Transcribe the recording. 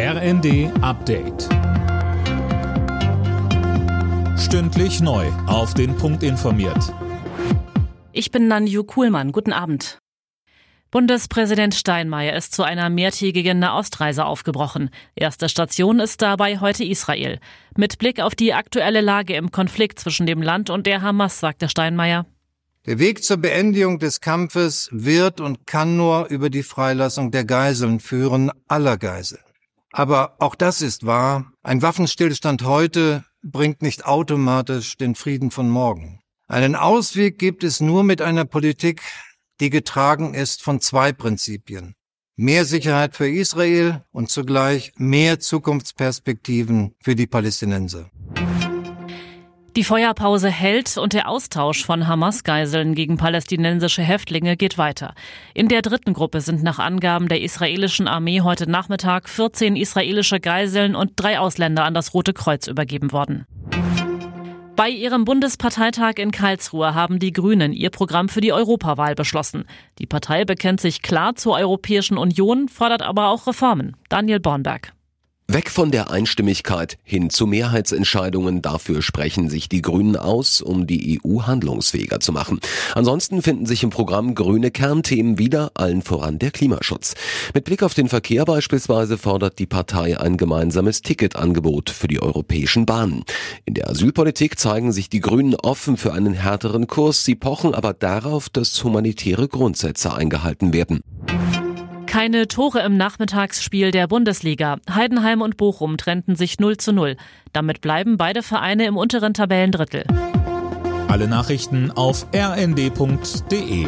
RND Update. Stündlich neu. Auf den Punkt informiert. Ich bin Nanju Kuhlmann. Guten Abend. Bundespräsident Steinmeier ist zu einer mehrtägigen Nahostreise aufgebrochen. Erste Station ist dabei heute Israel. Mit Blick auf die aktuelle Lage im Konflikt zwischen dem Land und der Hamas, sagte Steinmeier. Der Weg zur Beendigung des Kampfes wird und kann nur über die Freilassung der Geiseln führen, aller Geiseln. Aber auch das ist wahr. Ein Waffenstillstand heute bringt nicht automatisch den Frieden von morgen. Einen Ausweg gibt es nur mit einer Politik, die getragen ist von zwei Prinzipien. Mehr Sicherheit für Israel und zugleich mehr Zukunftsperspektiven für die Palästinenser. Die Feuerpause hält und der Austausch von Hamas-Geiseln gegen palästinensische Häftlinge geht weiter. In der dritten Gruppe sind nach Angaben der israelischen Armee heute Nachmittag 14 israelische Geiseln und drei Ausländer an das Rote Kreuz übergeben worden. Bei ihrem Bundesparteitag in Karlsruhe haben die Grünen ihr Programm für die Europawahl beschlossen. Die Partei bekennt sich klar zur Europäischen Union, fordert aber auch Reformen. Daniel Bornberg. Weg von der Einstimmigkeit hin zu Mehrheitsentscheidungen. Dafür sprechen sich die Grünen aus, um die EU handlungsfähiger zu machen. Ansonsten finden sich im Programm grüne Kernthemen wieder, allen voran der Klimaschutz. Mit Blick auf den Verkehr beispielsweise fordert die Partei ein gemeinsames Ticketangebot für die europäischen Bahnen. In der Asylpolitik zeigen sich die Grünen offen für einen härteren Kurs. Sie pochen aber darauf, dass humanitäre Grundsätze eingehalten werden. Keine Tore im Nachmittagsspiel der Bundesliga. Heidenheim und Bochum trennten sich 0 zu 0. Damit bleiben beide Vereine im unteren Tabellendrittel. Alle Nachrichten auf rnd.de